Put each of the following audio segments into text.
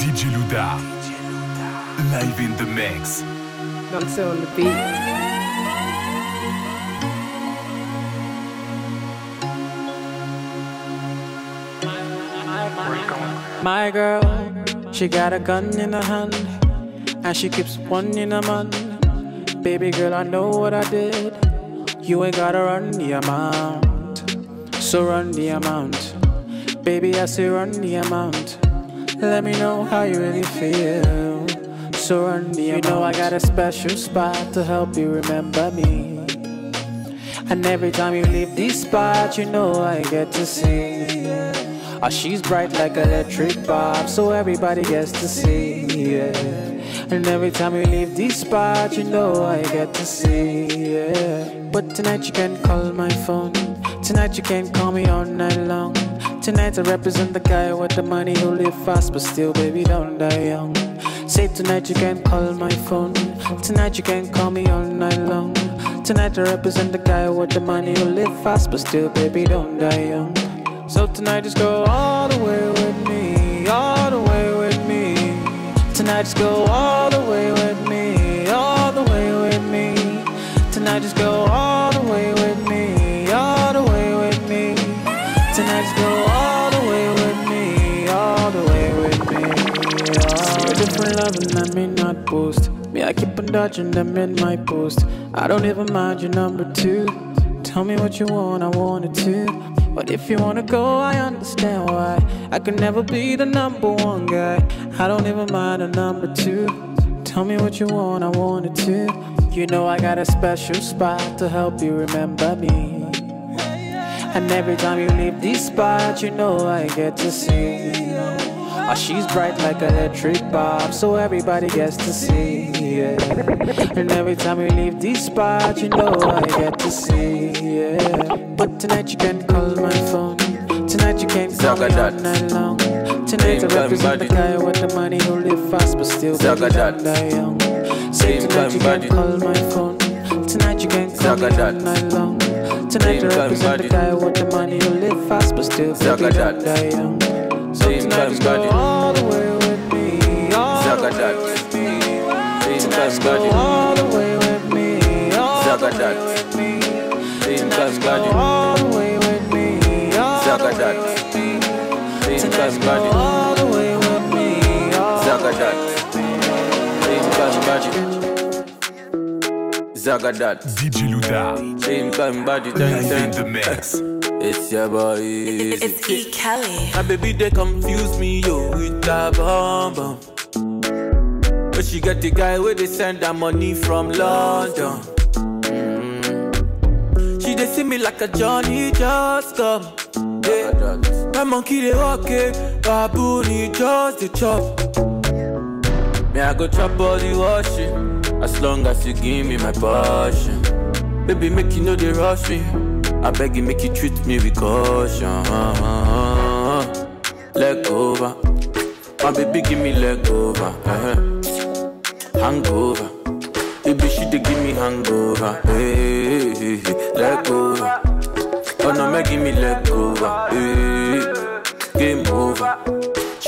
DJ Louda. Live in the mix. Don't say on the beat. My girl, she got a gun in her hand, and she keeps one in her man. Baby girl, I know what I did. You ain't gotta run the amount, so run the amount. Baby, I say run the amount. Let me know how you really feel. The amount. You know I got a special spot to help you remember me. And every time you leave this spot, you know I get to see. Oh, she's bright like electric bulb, so everybody gets to see. Yeah. And every time you leave this spot, you know I get to see. Yeah. But tonight you can call my phone. Tonight you can call me all night long. Tonight I represent the guy with the money who live fast, but still, baby, don't die young. Say tonight you can call my phone. Tonight you can call me all night long. Tonight I represent the guy with the money who live fast, but still, baby, don't die young. So tonight just go all the way with me, all the way with me. Tonight just go all the way with me, Different love and I may not boast. Me, I keep on dodging them in my post. I don't even mind your number two. Tell me what you want, I want it too. But if you wanna go, I understand why. I could never be the number one guy. I don't even mind a number two. Tell me what you want, I want it too. You know I got a special spot to help you remember me. And every time you leave this spot, you know I get to see. Oh, she's bright like electric bulb, so everybody gets to see. Yeah. And every time you leave this spot, you know I get to see. Yeah. But tonight you can call my phone. Tonight you can't call me all night long. Tonight I represent the guy with the money who live fast, but still don't die young. Say tonight you can call my phone. Tonight you can call me all night long. Tonight I represent the guy with the money who live fast, but still don't die young. So tonight just go all the way with me, all the way with me. Tonight just go all the way with me, all the way with me. Tonight just go all the way with me, all the way with me. Tonight just go all the way with me, all the way with me. Zagadat. DJ Louda. Same time body Live in the mix. It's your boy. Eazi. It's E. Kelly. My baby they confuse me yo with that bomb bomb. But she got the guy where they send her money from London. Mm. She they see me like a Johnny just come. Yeah. My monkey they walk it, baboon he just the chop. Me I go chop all the washing, as long as you give me my passion. Baby make you know they rush me. I beg you make you treat me with caution. Leg over, my baby give me leg over. uh Hangover, baby she dey give me hangover. Hey. leg over. Oh no, make give me leg over. Hey, game over.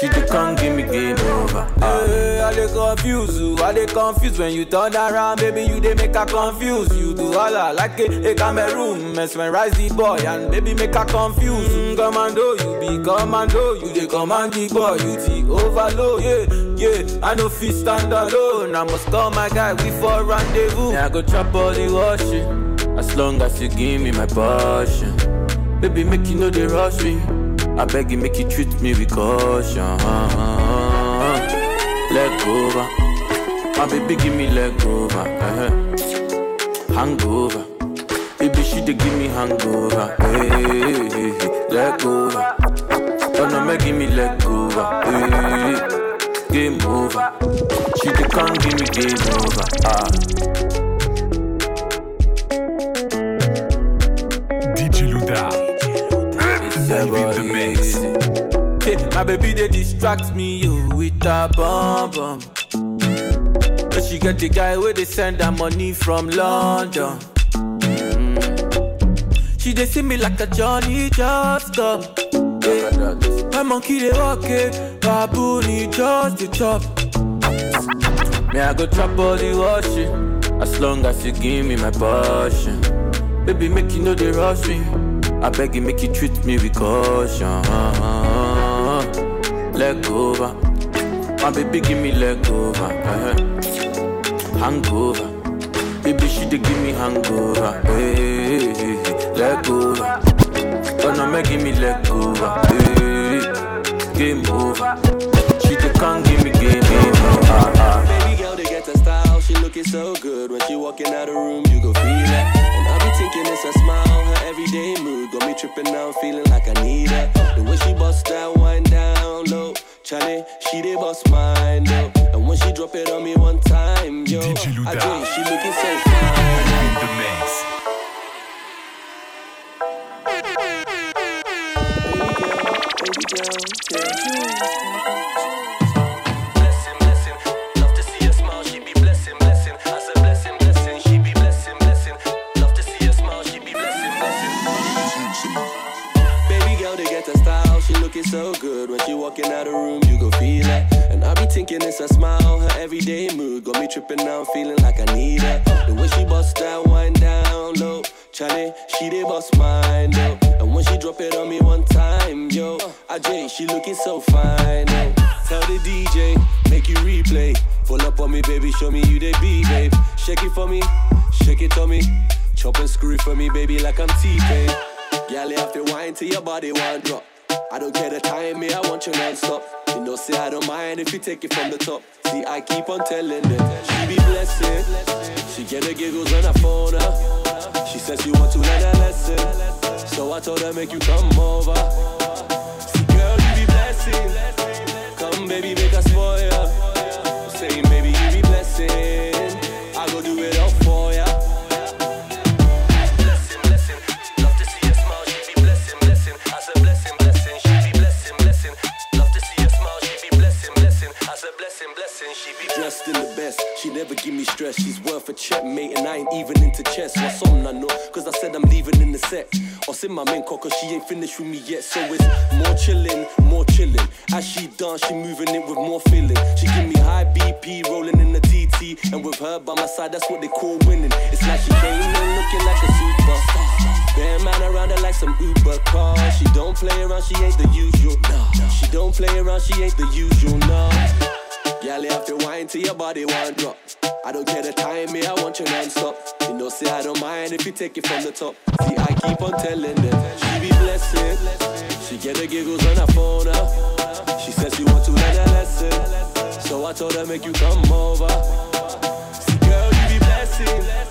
She dey come give me game over. Hey, I dey confuse you, I dey confuse when you turn around, baby. You dey make her confuse. You do all I like it, a, a Cameroon, mesmerize the boy and baby make her confuse. Mm, commando, you be commando, you dey command the boy, you the overload. Yeah, yeah, I no fit stand alone. I must call my guy, we for rendezvous. Yeah, I go chop all the washing, as long as you give me my passion. Baby, make you know they rush me. I beg you, make you treat me with caution. Leg over. My baby, give me leg over. uh eh. Hangover. Baby, she dey give me hangover. Eh, eh, hey, hey, hey, hey. leg over. Oh no, make give me leg over. Hey, game over. She dey come give me game over. Ah. It's Live in your the mix. Eazi. Hey, my baby they distract me yo with a bomb bomb. But she get the guy where they send her money from London. Mm. She they see me like a Johnny just come. My monkey they walk it, baboon he just the chop. Me I go chop all the washing, as long as you give me my passion. Baby make you know they rush me, I beg you make you treat me with caution. Leg over, my baby give me leg over, uh-huh. hangover. Baby she dey give me hangover, hey, hey. leg over. No, make give me leg over, hey, game over. She dey can't give me game over. Ah. Baby girl, they get a style. She looking so good when she walking out the room. You go feel it. And I be thinking it's a smile. Her everyday mood got me tripping now, feeling like I need her. The way she bust that wine down low, Charlie, she dey bust mine though. And when she drop it on me one time, yo. I think she looking so fine. In the mix. Baby girl, baby girl, so good when she walking out the room. You go feel it. And I be thinking it's a smile. Her everyday mood got me tripping now, feeling like I need her. The way she bust that wine down low, Charlie, she dey bust mine though. And when she drop it on me one time, yo, Ajay, she looking so fine. Oh. Tell the DJ, make you replay. Pull up on me, baby, show me you they be, babe. Shake it for me, shake it on me. Chop and screw it for me, baby, like I'm T-Pain. You have to wine till your body one drop. I don't care the time, me, I want you non-stop. You know, say I don't mind if you take it from the top. See, I keep on telling them, she be blessing. She get the giggles when I phone her. She says she want to learn a lesson. So I told her, make you come over. Dressed in the best. She never give me stress. She's worth a checkmate, and I ain't even into chess. What's on, I know? Cause I said I'm leaving in the set. Or send my main cause she ain't finished with me yet. So it's more chillin', more chillin'. As she dance, she moving it with more feeling. She give me high BP, rolling in the TT. And with her by my side, that's what they call winning. It's like she came in looking like a superstar. Bear man around her like some Uber car. She don't play around, she ain't the usual. No. She don't play around, she ain't the usual. No. Girl, you have to wine till your body one drop. I don't care the time, me, I want you non-stop. You know, say I don't mind if you take it from the top. See, I keep on telling them, she be blessed. She get the giggles when I phone her. She says she want to learn a lesson. So I told her, make you come over. See, girl, you be blessing.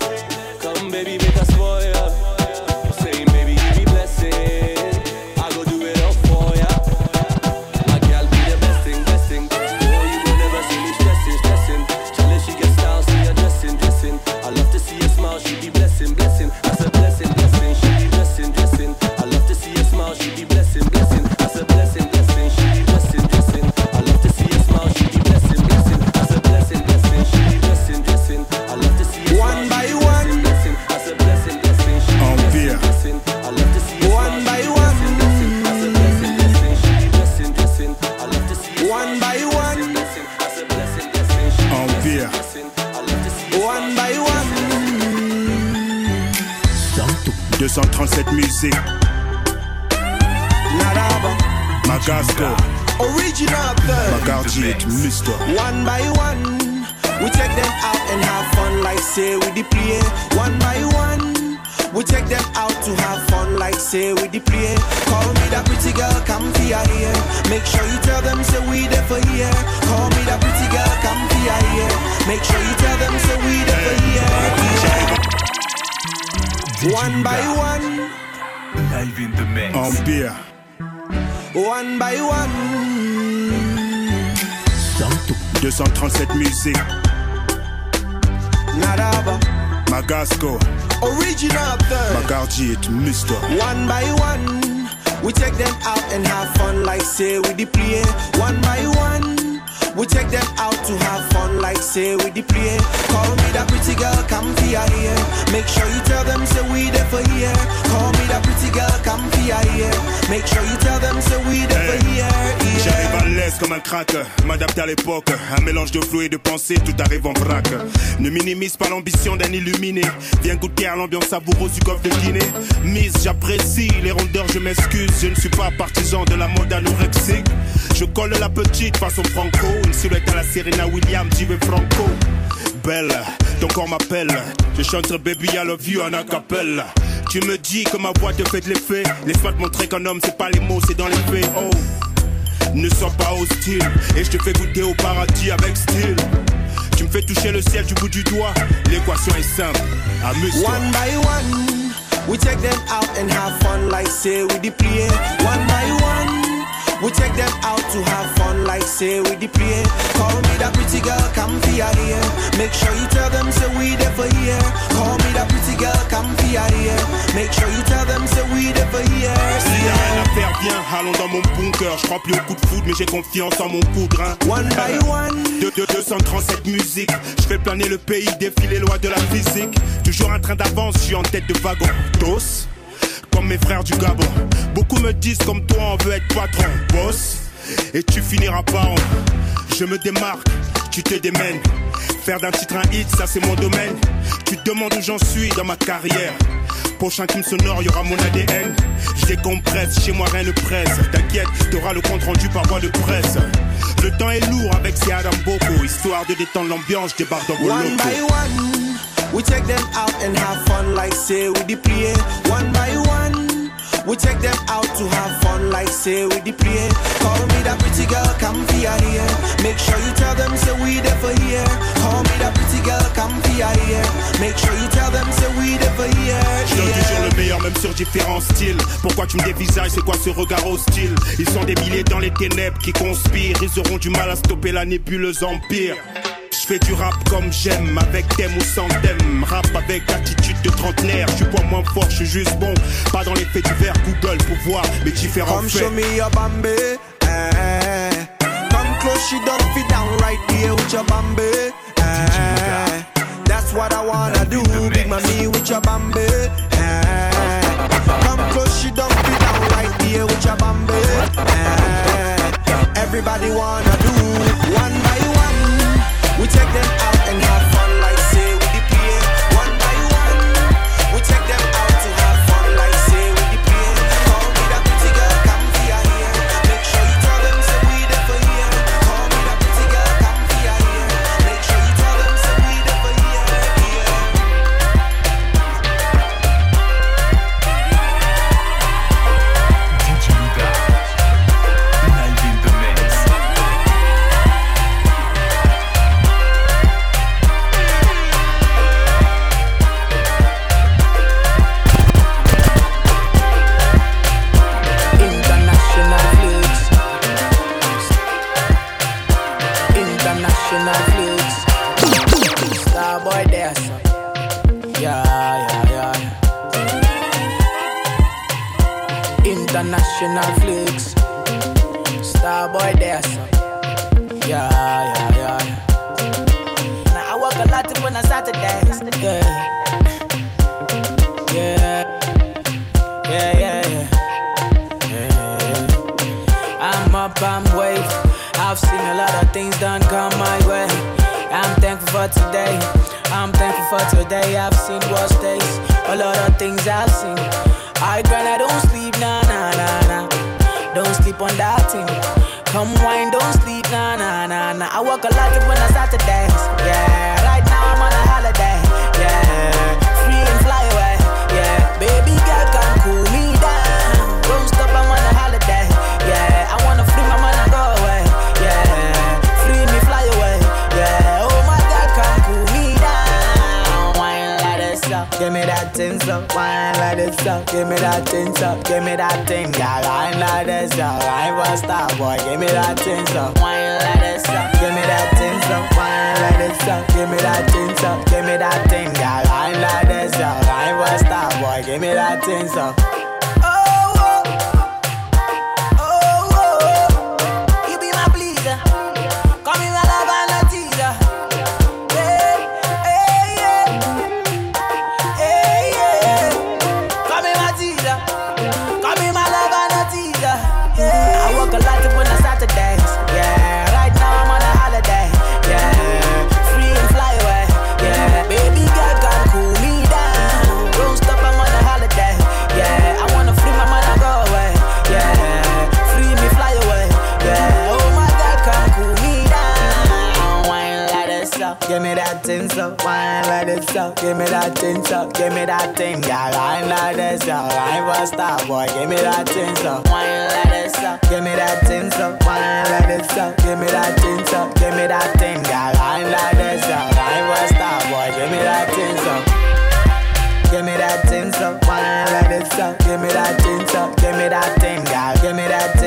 Magasco, original third. Magardier est Mister. One by one, we take them out and have fun like say we the play. One by one, we take them out to have fun like say we the play. Call me that pretty girl, come for your ear. Make sure you tell them say we there for here. Call me that pretty girl, come for your ear. Make sure you tell them say we there for here. One by one, Live in the mix. En beer, one by one. 237 musiques, Naraba, Magasco, original third. Magardier est Mister. One by one, we take them out and have fun like say we play. One by one, we take them out to have fun like say we the play. Call me that pretty girl, come for your ear. Make sure you tell them say we there for here. Call me that pretty girl, come for your ear. Make sure you tell them so we never Hey. hear. J'arrive Yeah. à l'aise comme un crack, m'adapter à l'époque, un mélange de flou et de pensée, tout arrive en vrac. Ne minimise pas l'ambition d'un illuminé, viens goûter à l'ambiance savoureuse du golfe de Guinée. Mise, j'apprécie les rondeurs, je m'excuse, je ne suis pas partisan de la mode anorexique. Je colle la petite façon franco, une silhouette à la Serena Williams, j'y vais franco? Belle, ton corps m'appelle, je chante Baby I love you en acapella. Tu me dis que ma voix te fait de l'effet, laisse-moi te montrer qu'un homme c'est pas les mots, c'est dans les faits. Oh. Ne sois pas hostile Et je te fais goûter au paradis avec style Tu me fais toucher le ciel du bout du doigt L'équation est simple Amuse-toi One by one, we take them out and have fun like say we the. One by one, we take them out to have fun like say we the play. Call me that pretty girl, come for your ear. Make sure you tell them so we never hear. Call me that pretty girl, come for your ear. Make sure you tell them so we never hear. S'il y a rien à faire, viens, allons dans mon bunker Je crois plus au coup de foudre mais j'ai confiance en mon poudre One by one. De, de 237 musiques Je fais planer le pays, défier les lois de la physique Toujours un train d'avance, je suis en tête de wagon Tous, comme mes frères du Gabon Beaucoup me disent comme toi on veut être patron Boss, et tu finiras par en Je me démarque, tu te démènes Faire d'un titre un hit, ça c'est mon domaine Tu te demandes où j'en suis dans ma carrière Prochain qui me sonore, y aura mon ADN. Je décompresse, chez moi rien ne presse. T'inquiète, t'auras le compte rendu par voie de presse. Le temps est lourd avec ces Adam Boko. Histoire de détendre l'ambiance, je débarque dans vos One by one, we take them out and have fun like say we the play. One by one, we take them out to have fun like say we the play. Call me that pretty girl, come for your ear. Make sure you tell them so we never hear. Call me that pretty girl, come for your ear. Make sure you tell them so we never hear. Je donne toujours Yeah. le meilleur, même sur différents styles. Pourquoi tu me dévisages, c'est quoi ce regard hostile? Ils sont des milliers dans les ténèbres qui conspirent. Ils auront du mal à stopper la nébuleuse empire. Fais du rap comme j'aime, avec thème ou sans thème. Rap avec attitude de trentenaire. Je suis pas moins fort, je suis juste bon. Pas dans les faits divers Google pour voir mes différents Come faits. show me your Bambi. Eh. Come close, she don't fit down right there with your Bambi. Eh. That's what I wanna do, big mommy with your Bambi. Eh. Come close, she don't fit down right there with your Bambi. Eh. Everybody wanna do one. We take them out International flex. Starboy there, son. Yeah, yeah, yeah. Now I work a lot when I Saturdays. Yeah. Yeah. Yeah, yeah, yeah. Yeah. I'm up, I'm wave. I've seen a lot of things done come my way. I'm thankful for today. I'm thankful for today. I've seen worse days. A lot of things I've seen. I grind, I don't sleep, nah, nah, nah, nah. Don't sleep on that thing. Come wine, don't sleep, nah, nah, nah, nah. I work a lot when I start to dance. Yeah, right now I'm on a holiday. Yeah, free and fly away. Yeah, baby give me that thing so. Wine like this up, give me that thing so. Give me that thing, girl. Wine like this up, I was star boy. Give me that thing so. Wine like this up, give me that thing so. Wine like this up, give me that thing so. Give me that thing, girl. Wine like this up, I was star boy. Give me that thing so. yo. Give me that thing, so give me that thing, girl. I ain't like this, girl. I ain't a star, boy. Give me that thing, so wine like this, so give me that thing, so wine like this, so give me that thing, so give me that thing, girl. I ain't like this, girl. I ain't a star, boy. Give me that thing, so. Give me that thing, so wine like this, so give me that thing, so give me that thing, girl. Give me that.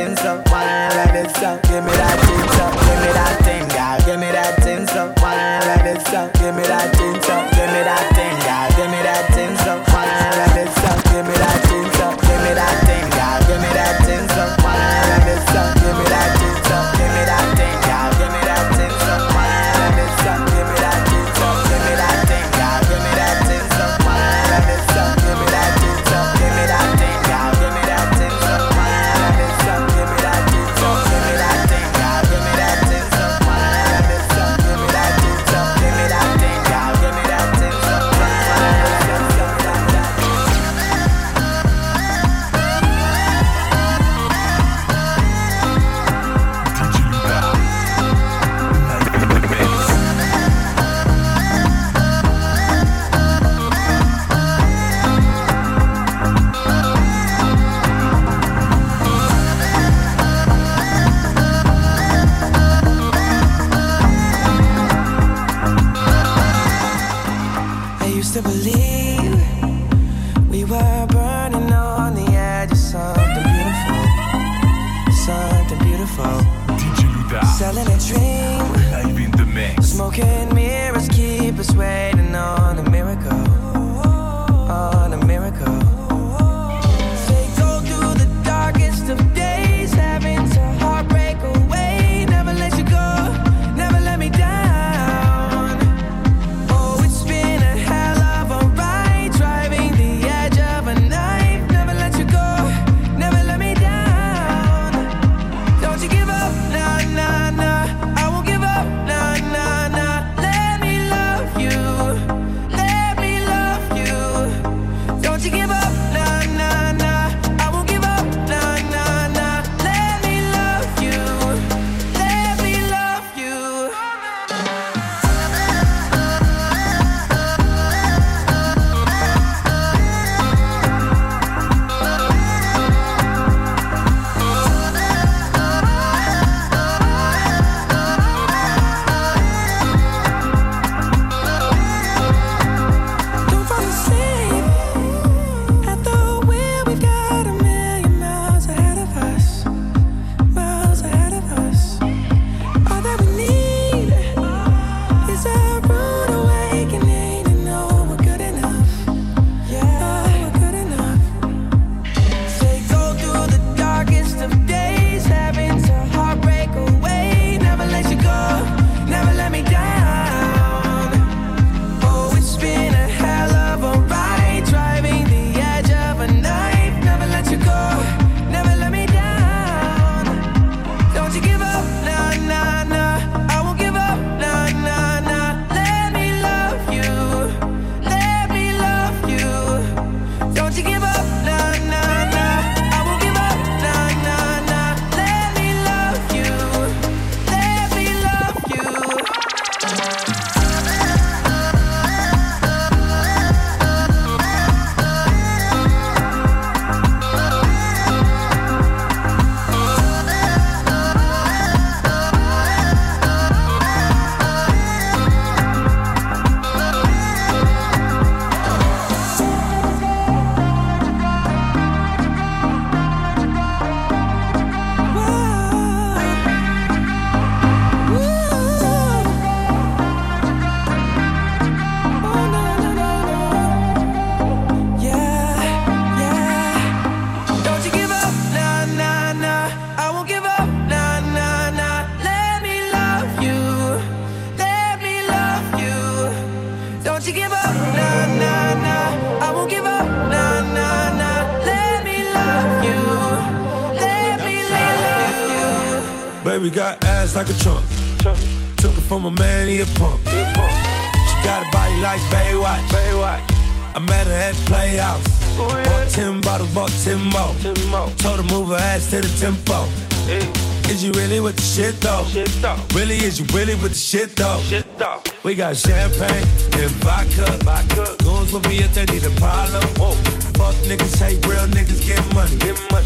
We got champagne and vodka. Vodka. Goons with me if they need a problem. Whoa. Fuck niggas, hate real niggas, get money. Get money.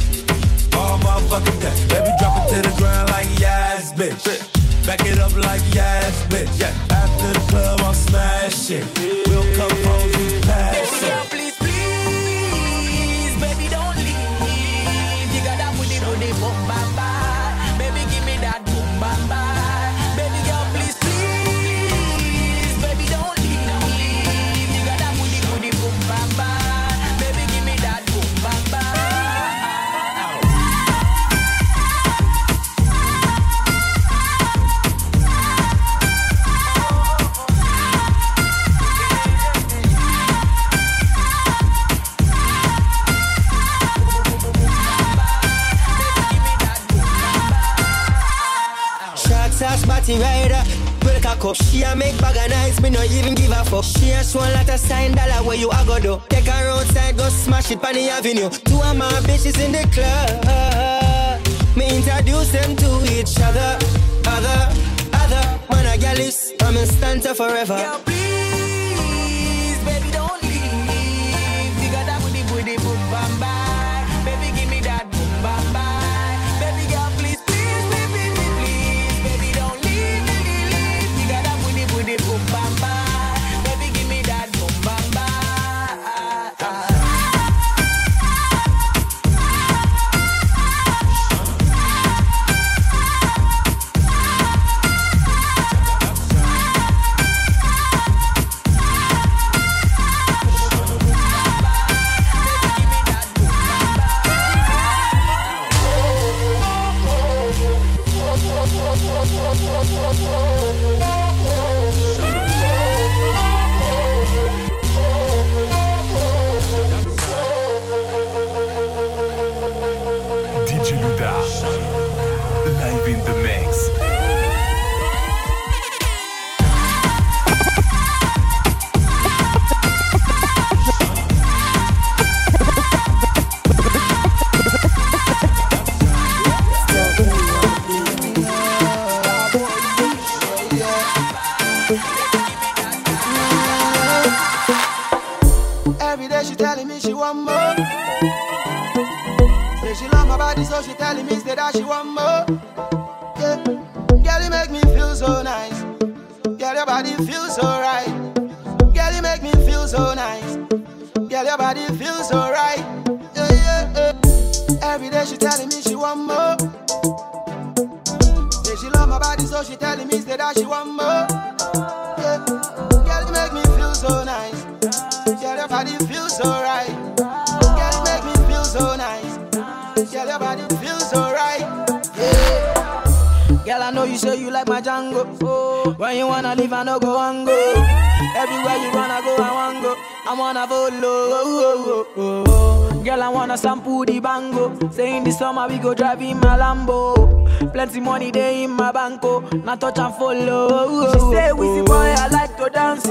All motherfucking day. Baby, drop it to the ground like yes, bitch. Back it up like avenue. Two of my bitches in the club. Me introduce them to each other. Other, other. Man, a gal is, I'm in stanza forever. I no go and go. Everywhere you wanna go, I wanna go. I wanna follow. Oh, oh, oh, oh. Girl, I wanna sample the bango. Say in the summer we go drive in my Lambo. Plenty money there in my banco. Now touch and follow. Oh, oh, she say, oh, Wizzy boy, I like to dance.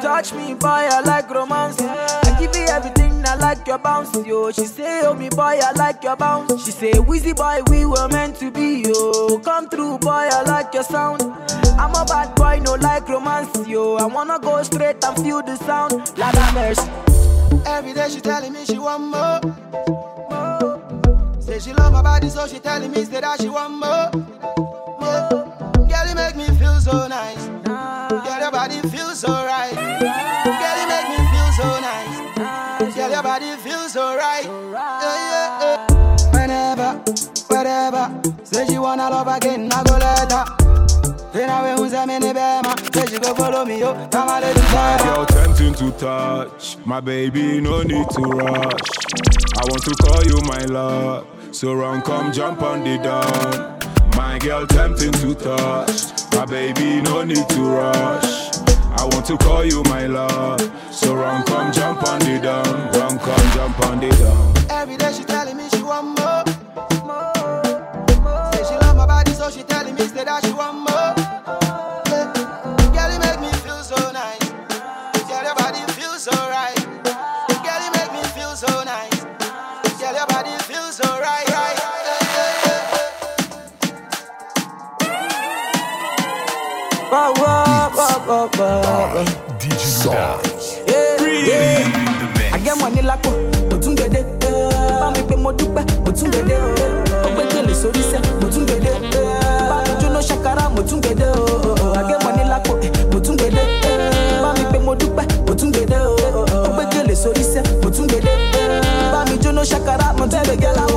Touch me, boy, I like romance. I give you everything, I like your bounce, yo. She say, Oh me boy, I like your bounce. She say, Wizzy boy, we were meant to be, yo. Come through, boy, I like your sound. I'm a bad boy, no like romance, yo. I wanna go straight and feel the sound. Like a mercy. Every day she telling me she want more. more. Say she love my body, so she telling me say that she want more. more. Girl, you make me feel so nice. Girl, your body feels so right. Say love again, I go let her. Then I will say me bema. Say she go follow me, yo. Come on, let me My girl tempting to touch. My baby, no need to rush. I want to call you my love. So run, come jump on the dawn. My girl tempting to touch. My baby, no need to rush. I want to call you my love. So run, come jump on the dawn. Run, come jump on the dawn. Every day she telling me she want more. Instead I show want more. Yeah. Girl, you make me feel so nice. Girl, your body feels so right. Girl, you make me feel so nice. Girl, your body feels so right. Yeah. I get money like but get it. Get it mo tún gbèdé o àgẹ́ mọ ní lápò mo tún gbèdé bá mi pé mo dúpẹ́ mo tún gbèdé o ó gbé gèlè sórí sẹ́ mo eh. bá mi jóná ṣàkàrà mo tún gbèdé.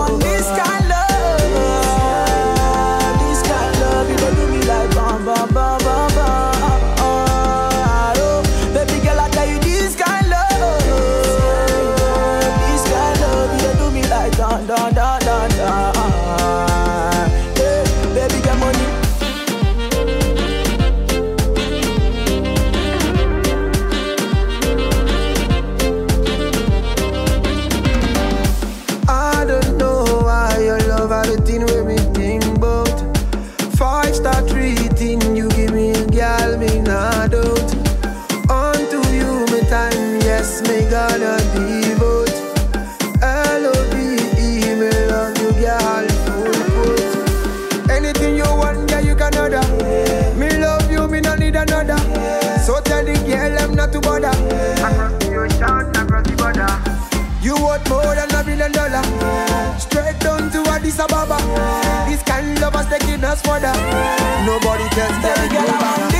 worth more than a billion dollar. Straight down to Addis Ababa. This kind of love us taking us further. Nobody tells me.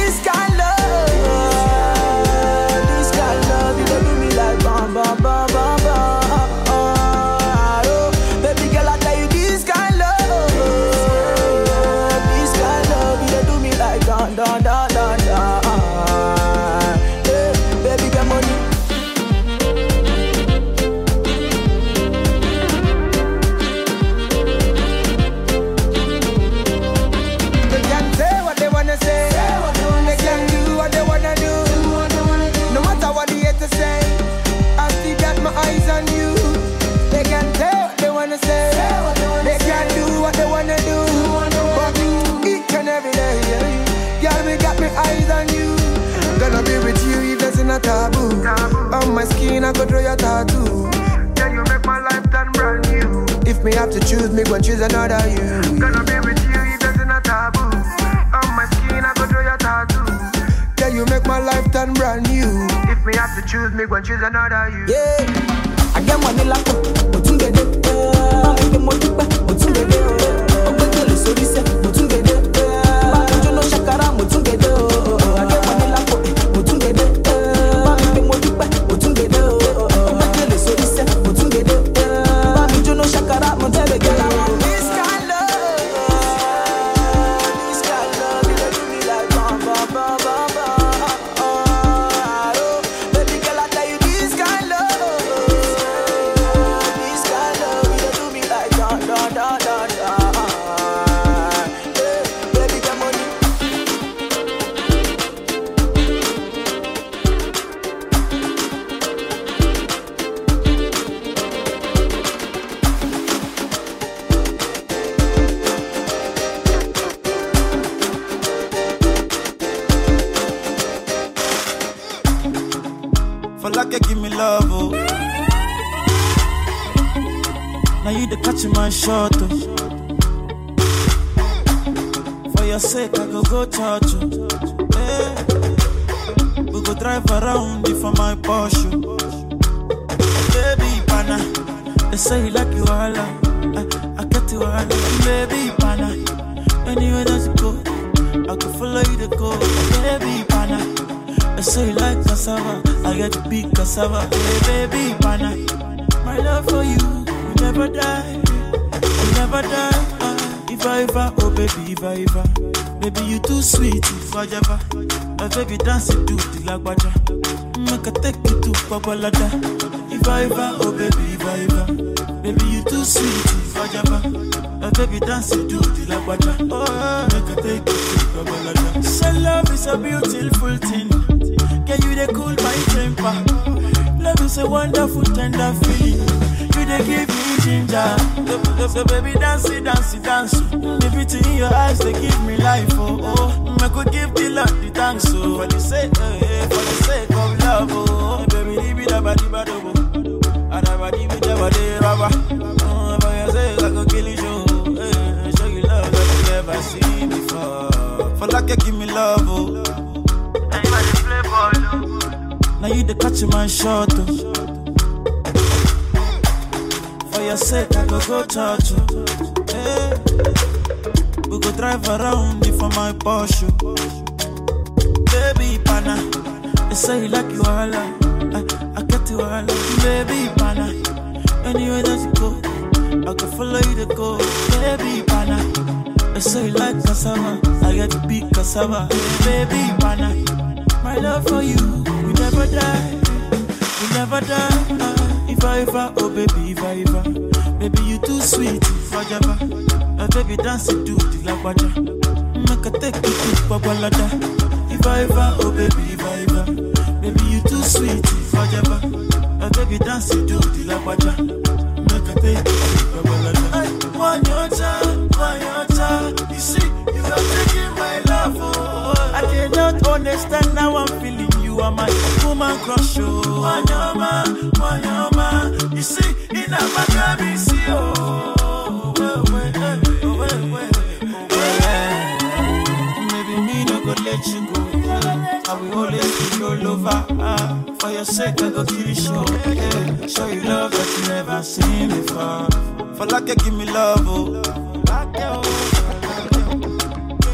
baby dance you do the la guacha. Oh, make I take you to Babalaja. Say love is a beautiful thing. Can you the cool my temper? Love is a wonderful tender feeling. You they give me ginger. So, so baby dance it, dance it, dance. The beauty in your eyes they give me life. Oh oh, make I give the Lord the thanks. Oh, for the sake, eh, eh, for the sake of love. Oh, baby, leave it abadi badobo. Adabadi bidabadi baba. never seen before. For like you give me love, oh. Now you the catch my shot, oh. For your sake, I go go touch you. Oh. Hey. Eh. We go drive around for my Porsche. Oh. Baby pana, they say you like you are like. I, get you all, like you, baby pana. Anyway that you go, I can follow you to go, baby pana. They say you like cassava. I get to be cassava. Baby, pana. My love for you, we never die. We never die. Uh, if I ever, oh baby, if I ever. Baby, you too sweet, if I ever. Uh, baby, dance it to the lagwaja. Make a take you to Babalada. If I ever, oh baby, if I ever. Baby, you too sweet, if I ever. Uh, baby, dance it to the lagwaja. Make a take you to Babalada. One your time, one your understand now I'm feeling you are my woman crush, oh. Wanyama, wanyama. You see, in a magabi, see, oh. Let you go. I will always be your lover. Ah, for your sake, I go kill you show. Yeah. Show you love that you never seen before. For like you give me love, oh.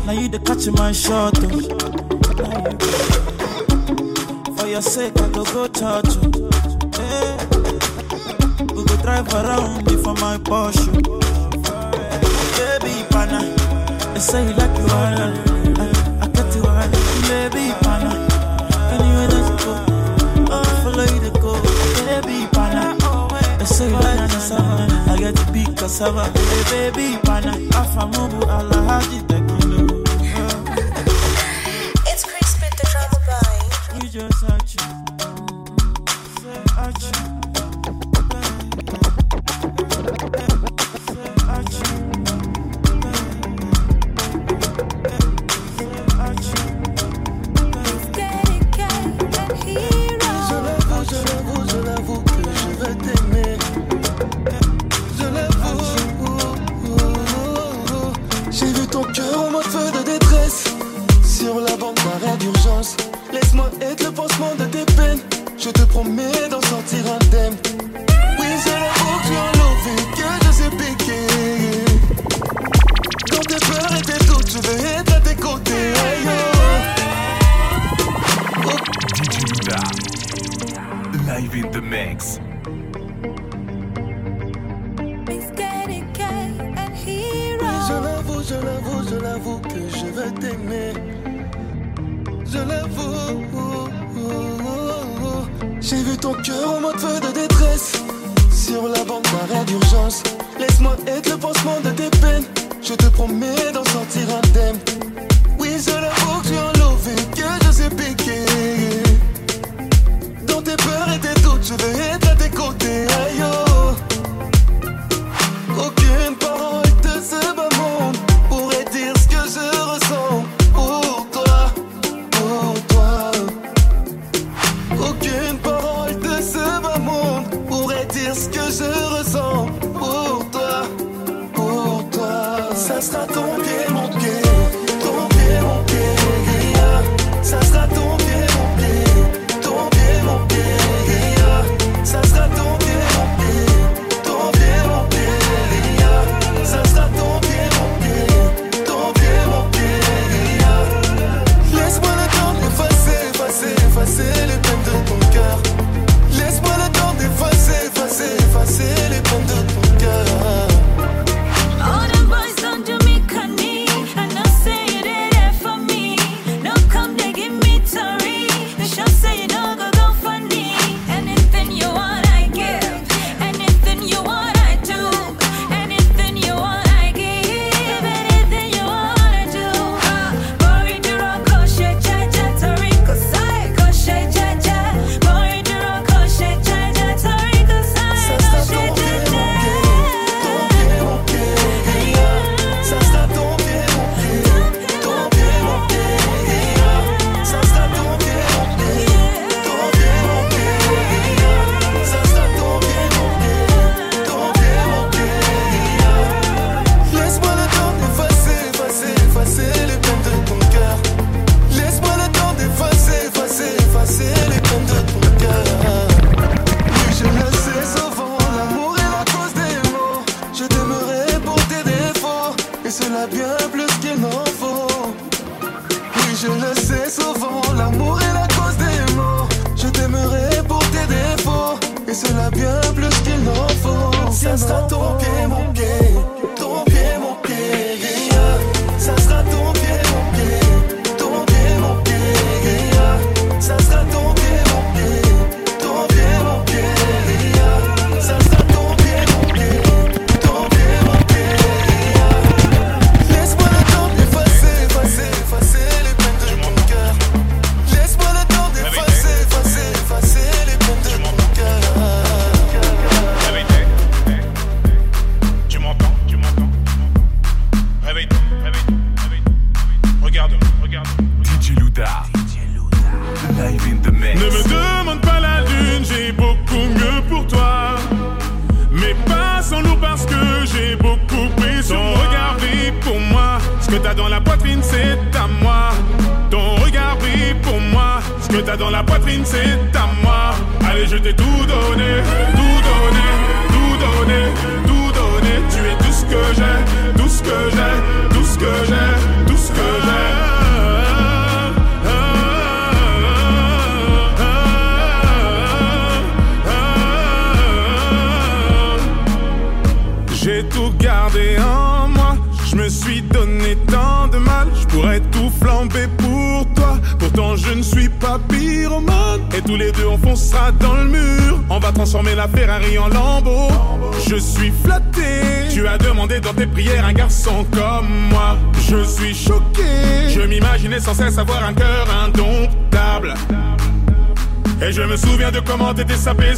Now you the catch my shot, oh. For your sake, I go go touch you. Hey. We go drive around for my Porsche. Baby, pana. They say you like you all. I, got you all. Baby, pana. Anywhere that you go, I follow you to go. Baby, pana. They say you like cassava. I get to be cassava. Hey, baby, pana. Afamubu alahaji Touch you.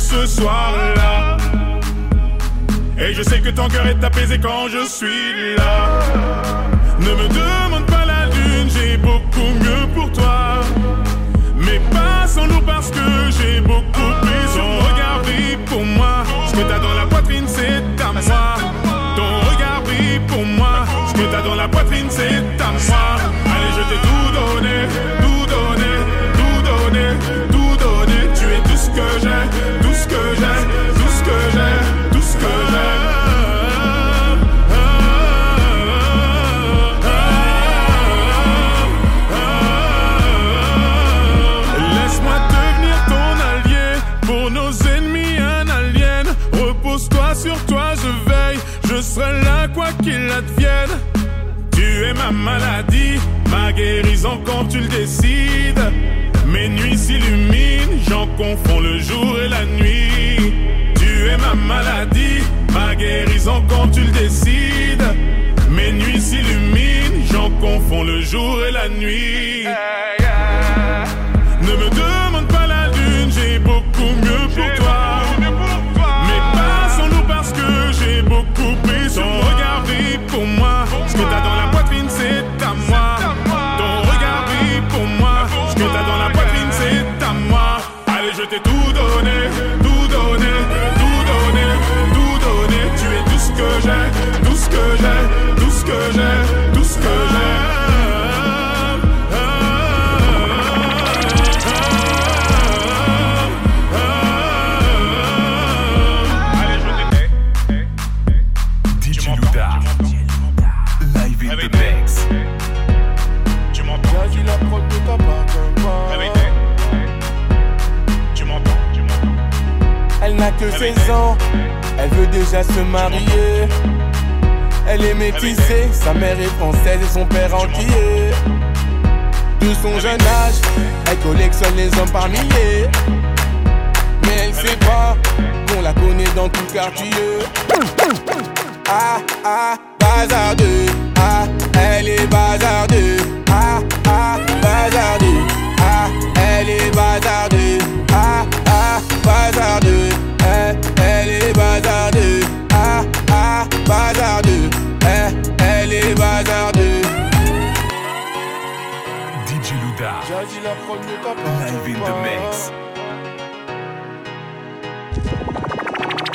ce soir. Ma maladie, ma guérison quand tu le décides. Mes nuits s'illuminent, j'en confonds le jour et la nuit. Tu es ma maladie, ma guérison quand tu le décides. Mes nuits s'illuminent, j'en confonds le jour et la nuit. que j'ai, tout ce que j'ai, tout ce que j'ai, tout ce que j'ai. DJ Luda, live in the mix. Tu m'entends? La vie, la prod ne t'appartient pas. Elle n'a que 16 ans. Elle veut déjà se marier. Elle est métissée, sa mère est française et son père entier. De son jeune âge, elle collectionne les hommes par milliers. Mais elle sait pas qu'on la connaît dans tout quartier. Ah ah, bazardeux. Ah, elle est bazardeux. Ah ah.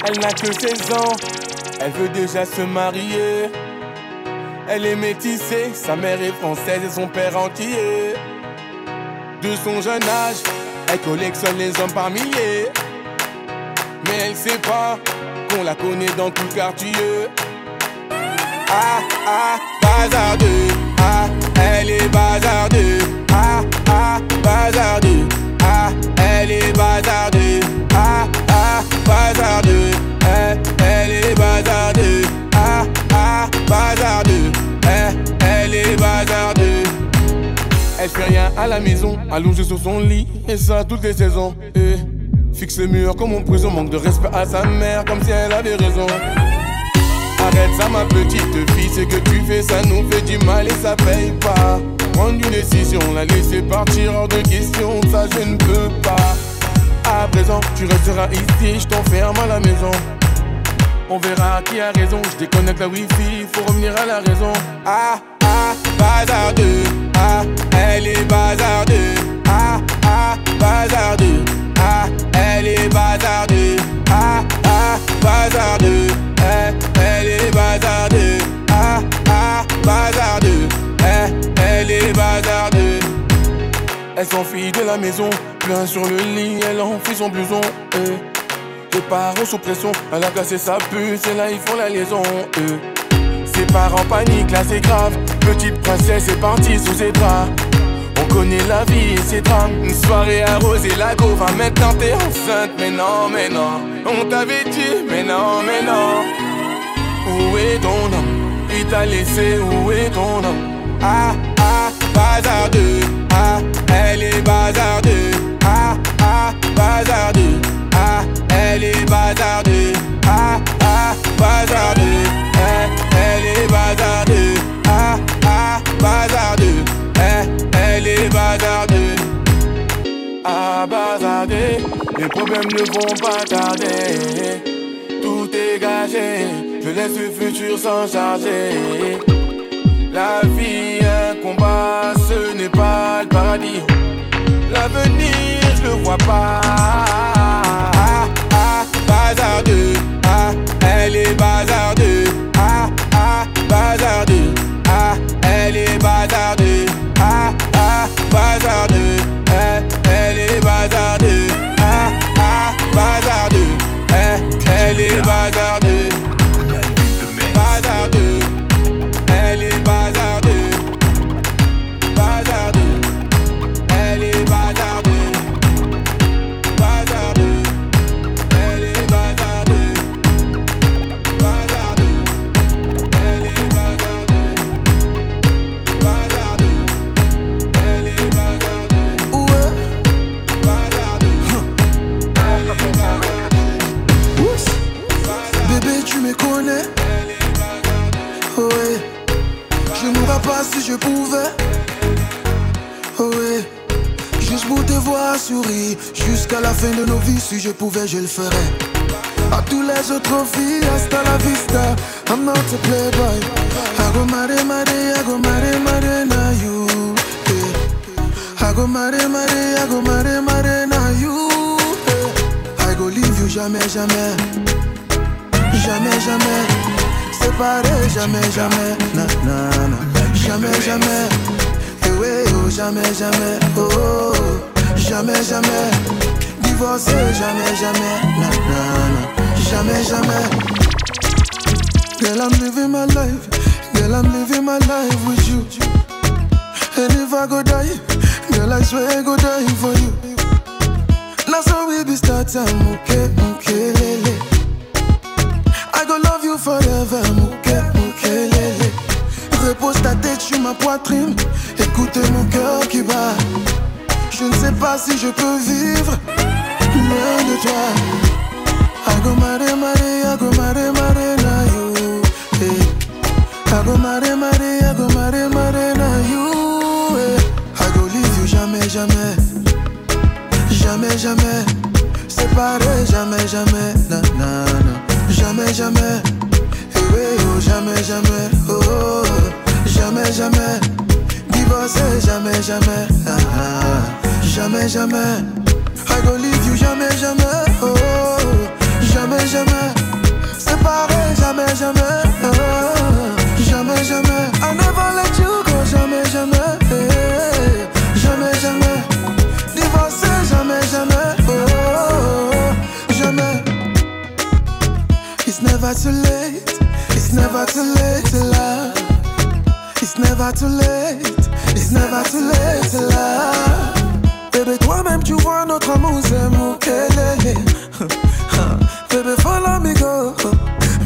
Elle n'a que 16 ans, elle veut déjà se marier. Elle est métissée, sa mère est française et son père entier. De son jeune âge, elle collectionne les hommes par milliers. Mais elle sait pas qu'on la connaît dans tout quartier. Ah ah, bazardeux, ah, elle est bazardeux. Ah, ah, bazardeux. Eh, elle est bazardeux. Ah, ah, bazardeux. Eh, elle est bazardeux. Elle fait rien à la maison, allongée sur son lit, et ça toutes les saisons. Eh, fixe le mur comme en prison, manque de respect à sa mère, comme si elle avait raison. Arrête ça, ma petite fille, ce que tu fais, ça nous fait du mal et ça paye pas. Prendre une décision, la laisser partir hors de question, ça je ne peux pas. À présent, tu resteras ici, je t'enferme à la maison. On verra qui a raison, je déconnecte la wifi, faut revenir à la raison. Ah, ah, bazardeux, ah, elle est bazardeux. Ah, ah, bazardeux, ah, elle est bazardeux. Ah, ah, bazardeux, eh, elle est bazardeux. Ah, ah, bazardeux, elle est bazardeux. Elle s'enfuit de la maison, plein sur le lit, elle enfuit son blouson. eh. Les parents sous pression, elle a cassé sa puce et là ils font la liaison. eh. Ses parents paniquent, là c'est grave. Petite princesse est partie sous ses draps. On connaît la vie et ses drames. Une soirée arrosée, la go va maintenant t'es enceinte. Mais non, mais non, on t'avait dit, mais non, mais non. Où est ton homme? Il t'a laissé, où est ton homme? Ah, ah, bazardeux. Ah, elle est bazardeux. Ah, ah, bazardeux. Ah, elle est bazardeux. Ah, ah, bazardeux. Eh, elle est bazardeux. Ah, ah, bazardeux. Eh, elle est bazardeux. Ah, bazardeux. Les problèmes ne vont pas tarder. Tout est gagé. Je laisse le futur s'en charger. La vie, un combat, ce n'est pas le paradis. L'avenir, je le vois pas. Ah, ah, bazardeux. Ah, elle est bazardeux. Ah, ah, bazardeux. Ah, elle est bazardeux. Ah, ah, bazardeux. Eh, elle est bazardeux. Ah, ah, bazardeux. Eh, elle est bazardeux. Si je pouvais, je le ferais. À tous les autres filles, hasta la vista. I'm not a playboy. I go mare mare, I go mare mare na you. Yeah. I go mare mare, mare mare na you. I go leave you jamais, jamais. Jamais, jamais. Séparé, jamais, jamais. Na, na, na. Jamais, jamais. Eh oh, jamais, jamais. Oh, oh, oh. jamais, jamais. Jamais, jamais. Jamais, jamais. Girl, I'm living my life. Girl, I'm living my life with you. And if I go die, girl, I swear I go die for you. Now so we be start time, okay, okay, lele. I go love you forever, mouke, mouke, lele. Repose ta tête sur ma poitrine, écoute mon cœur qui bat. Je ne sais pas si je peux vivre I go mare mare, I go mare mare na you. Hey. I go mare mare, I go mare mare na you. Hey. I go leave you jamais, jamais, jamais, jamais. Séparé, jamais, jamais, na na na. Jamais, jamais. Eh ouais, oh, jamais, jamais. Oh, oh, oh. jamais, jamais. Divorcé, jamais, jamais. Ah, ah. Jamais, jamais. Jamais, jamais. Oh, oh, oh. jamais, jamais. Séparé, jamais, jamais. Ah. jamais, jamais. I never let you go, jamais, jamais. Eh, Jamais, jamais. Divorcé, jamais, jamais. Oh, oh, oh. jamais. It's never too late. It's never too late to love. never too late. It's never too late to love. Vois notre c'est Mukelele. Bébé, follow me, go.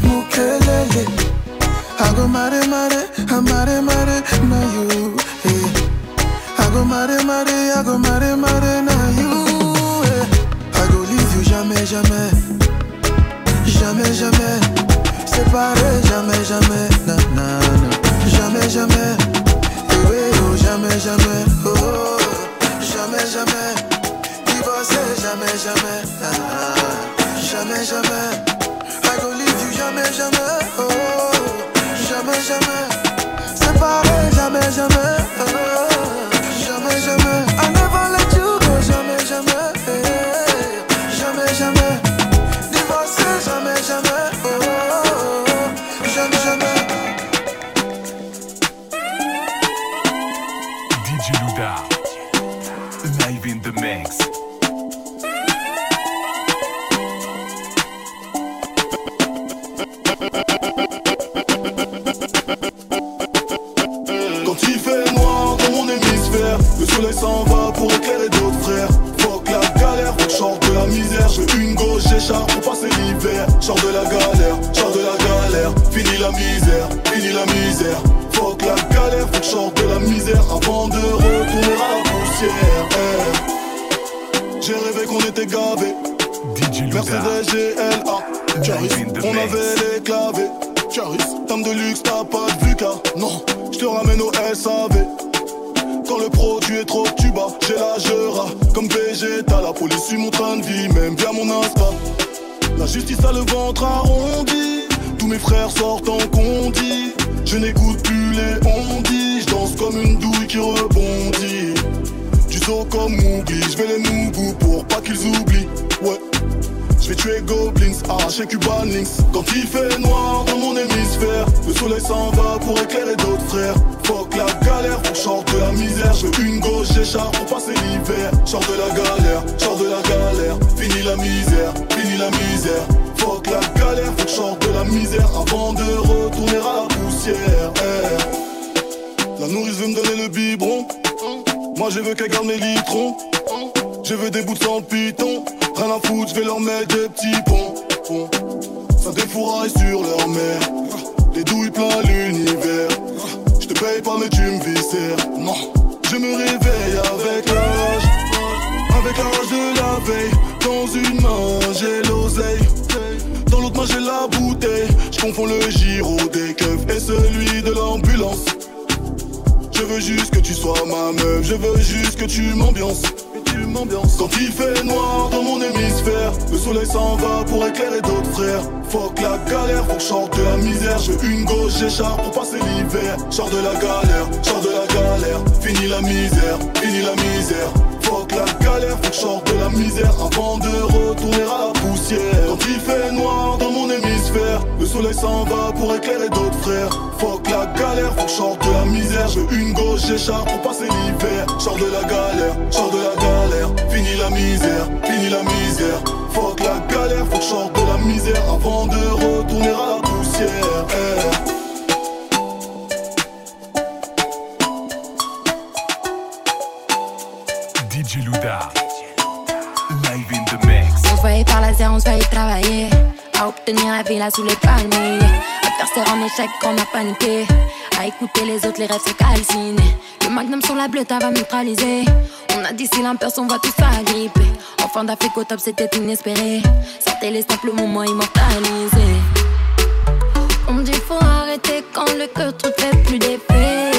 Mukelele. I go mare, mare, I mare, mare, now you. eh. I go mare, mare, I go mare, mare, now you. eh. I go leave you jamais, jamais. Jamais, jamais. Séparé, jamais, jamais. Na, na, na. Jamais, jamais. Eh oh, jamais, jamais. Oh, oh. jamais, jamais. Divorcé, jamais, jamais. Ah, ah. jamais, jamais. I go leave you jamais, jamais. Oh, jamais, jamais. Séparé, jamais, jamais. Oh. jamais, jamais. Gavés. Mercedes GLA. Charis, on avait les clavés. Charis, dame de luxe, t'as pas de Vuka. Non, je te ramène au SAV. Quand le produit est trop tuba, j'ai la jera. Comme végétal, la police suit mon train de vie, même via mon Insta. La justice a le ventre arrondi. Tous mes frères sortent en condi. Je n'écoute plus les ondits. Je danse comme une douille qui rebondit. Comme Mougli, je vais les mougou pour pas qu'ils oublient. Ouais. Je vais tuer Goblins, arracher Cuban Links Quand il fait noir dans mon hémisphère Le soleil s'en va pour éclairer d'autres frères. Fuck la galère, je sorte de la misère. Je veux une gauche écharpe pour passer l'hiver. Sors de la galère, sors de la galère. Fini la misère, fini la misère. Fuck la galère, je sorte de la misère Avant de retourner à la poussière. Eh. La nourrice veut me donner le biberon Moi je veux qu'elle garde mes litrons Je veux des bouts de sang de python Rien à foutre, je vais leur mettre des petits ponts. Ça défouraille sur leur mère. Les douilles plein l'univers. Je te paye pas, mais tu me viscères. Non, je me réveille avec l'âge. Avec l'âge de la veille. Dans une main, j'ai l'oseille. Dans l'autre main, j'ai la bouteille. Je confonds le giro des keufs et celui de l'ambulance. Je veux juste que tu sois ma meuf. Je veux juste que tu m'ambiances. Quand il fait noir dans mon hémisphère Le soleil s'en va pour éclairer d'autres frères. Fuck la galère, faut que sorte de la misère. Je veux une gauche écharpe pour passer l'hiver. Sors de la galère, sors de la galère. Fini la misère, fini la misère Fuck la galère, faut que sorte de la misère Avant de retourner à la poussière. Quand il fait noir dans mon hémisphère Le soleil s'en va pour éclairer d'autres frères. Fuck la galère, faut que sorte de la misère. Je veux une gauche écharpe pour passer l'hiver. Sors de la galère, sors de la galère. Fini la misère, fini la misère. Fuck la galère, faut que sorte de la misère Avant de retourner à la poussière. Eh. On se voyait travailler. À obtenir la villa sous les palmiers. Adversaire en échec, on a paniqué. À écouter les autres, les rêves se calcinés. Le magnum sur la bleue, va neutraliser. On a d'ici l'impers, on va tous s'agripper. En fin d'Afrique au top, c'était inespéré. Sortez les simples moments immortalisés. On me dit faut arrêter quand le cœur trop fait plus d'effet.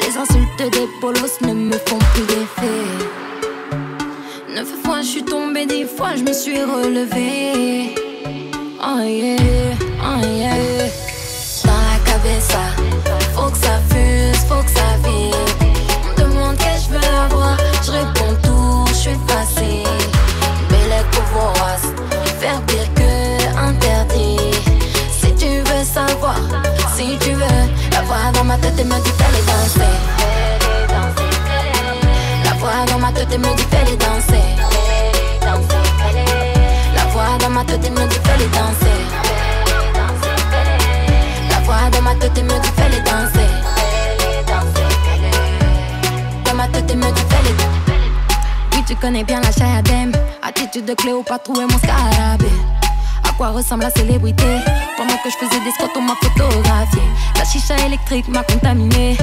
Les insultes des polos ne me font plus d'effet. Neuf fois je suis tombée, dix fois je me suis relevée. Oh yeah, oh yeah. Dans la cabeza, faut que ça fuse, faut que ça vibre. On demande qu'est-ce que je veux avoir, je réponds tout, je suis facile. Belle vorace, faire pire que interdit. Si tu veux savoir, si tu veux, la voix dans ma tête et me dit fais-les danser. La voix dans ma tête me dit fais-les danser. La voix dans ma tête me dit fais-les danser. La voix dans ma tête me dit fais-les danser. Dans ma tête me dit fais-les danser. Oui tu connais bien la chayadem Attitude de Cléopâtre et mon scarabée. À quoi ressemble la célébrité? Pendant que je faisais des squats on m'a photographié La chicha électrique m'a contaminé.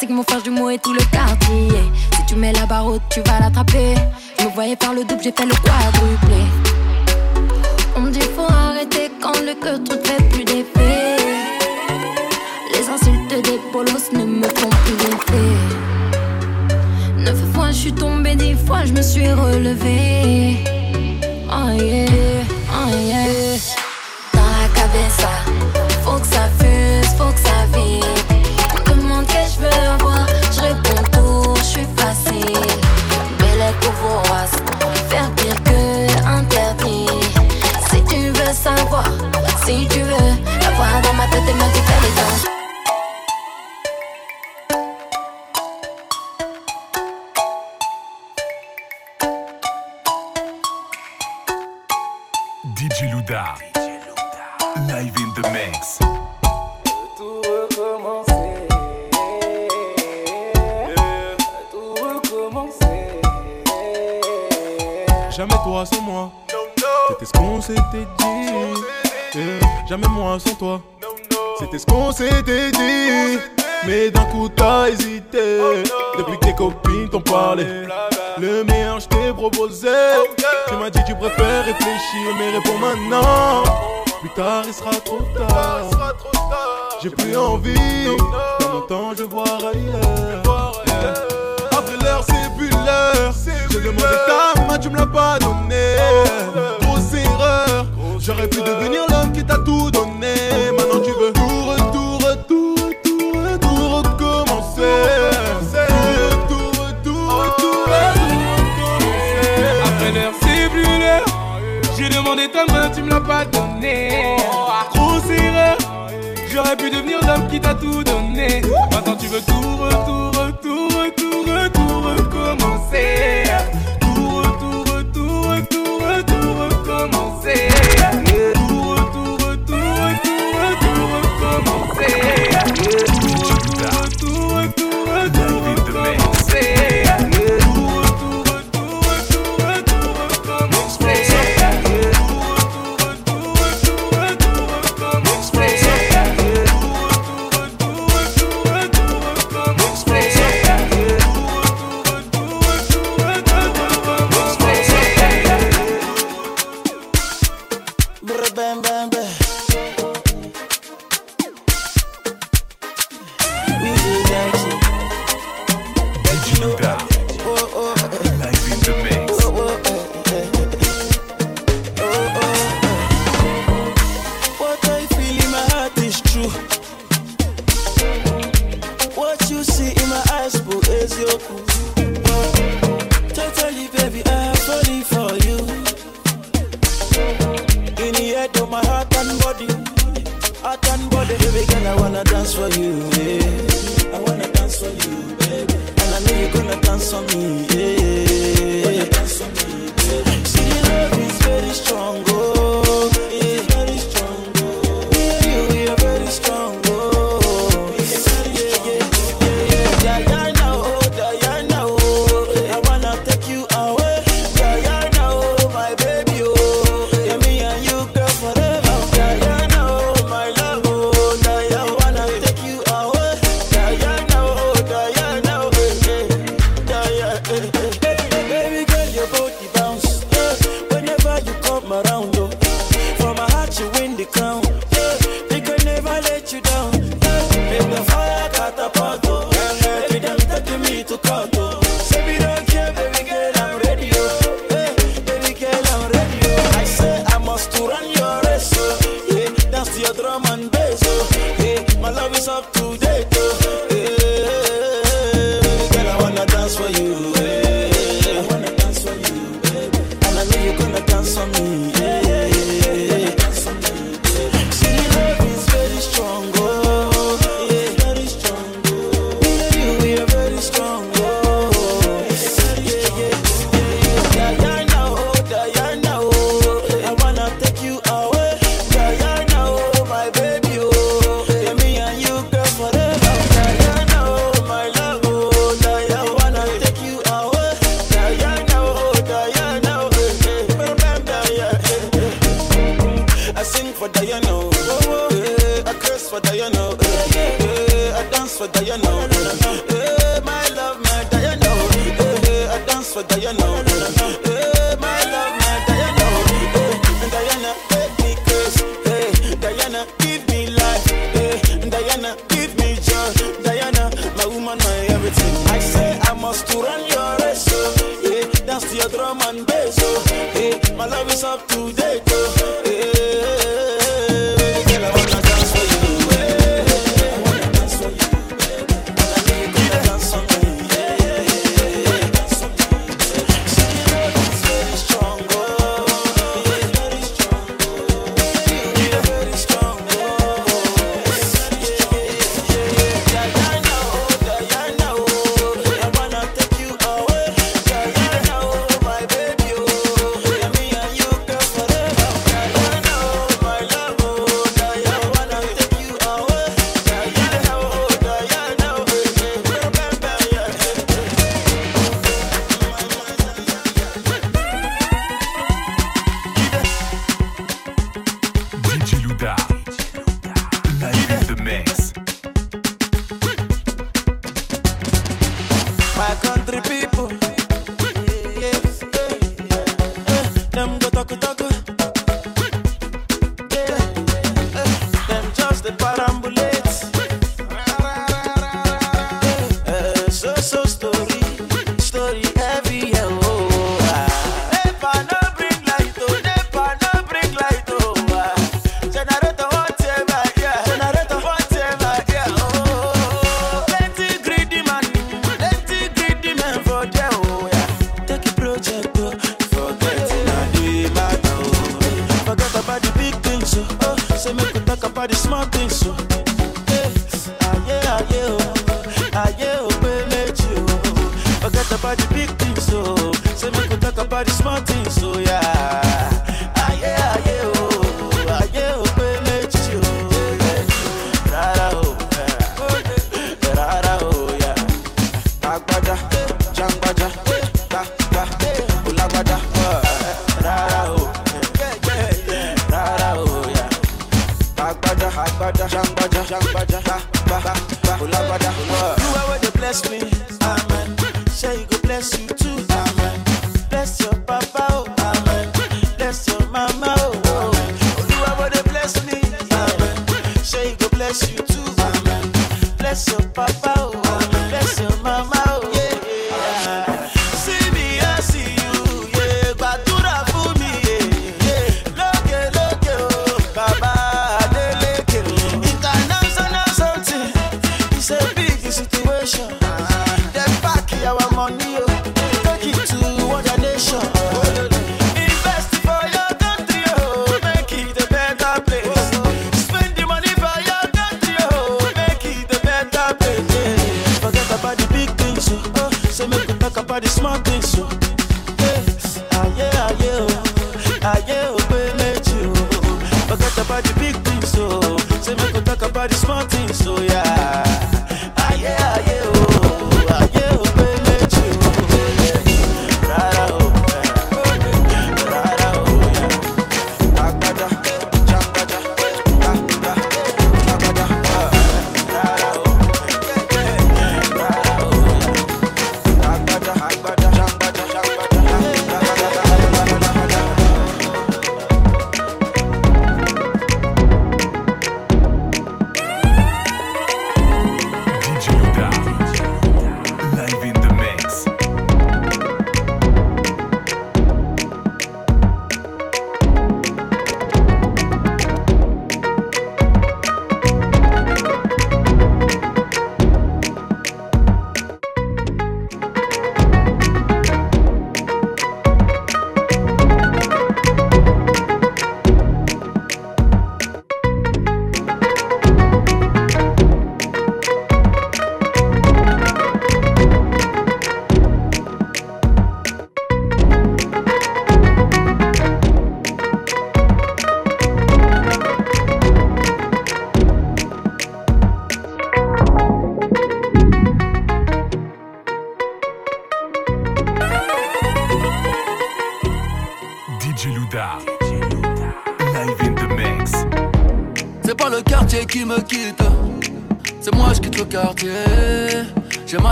C'est que mon frère du mot et tout le quartier. Si tu mets la barre haute, tu vas l'attraper. Je me voyais par le double, j'ai fait le quadruplé. On dit faut arrêter quand le cœur te fait plus d'effet. Les insultes des polos ne me font plus d'effet. Neuf fois je suis tombée, dix fois je me suis relevée. Oh ah, yeah, oh yeah. Dans la cabeza, faut que ça just for you.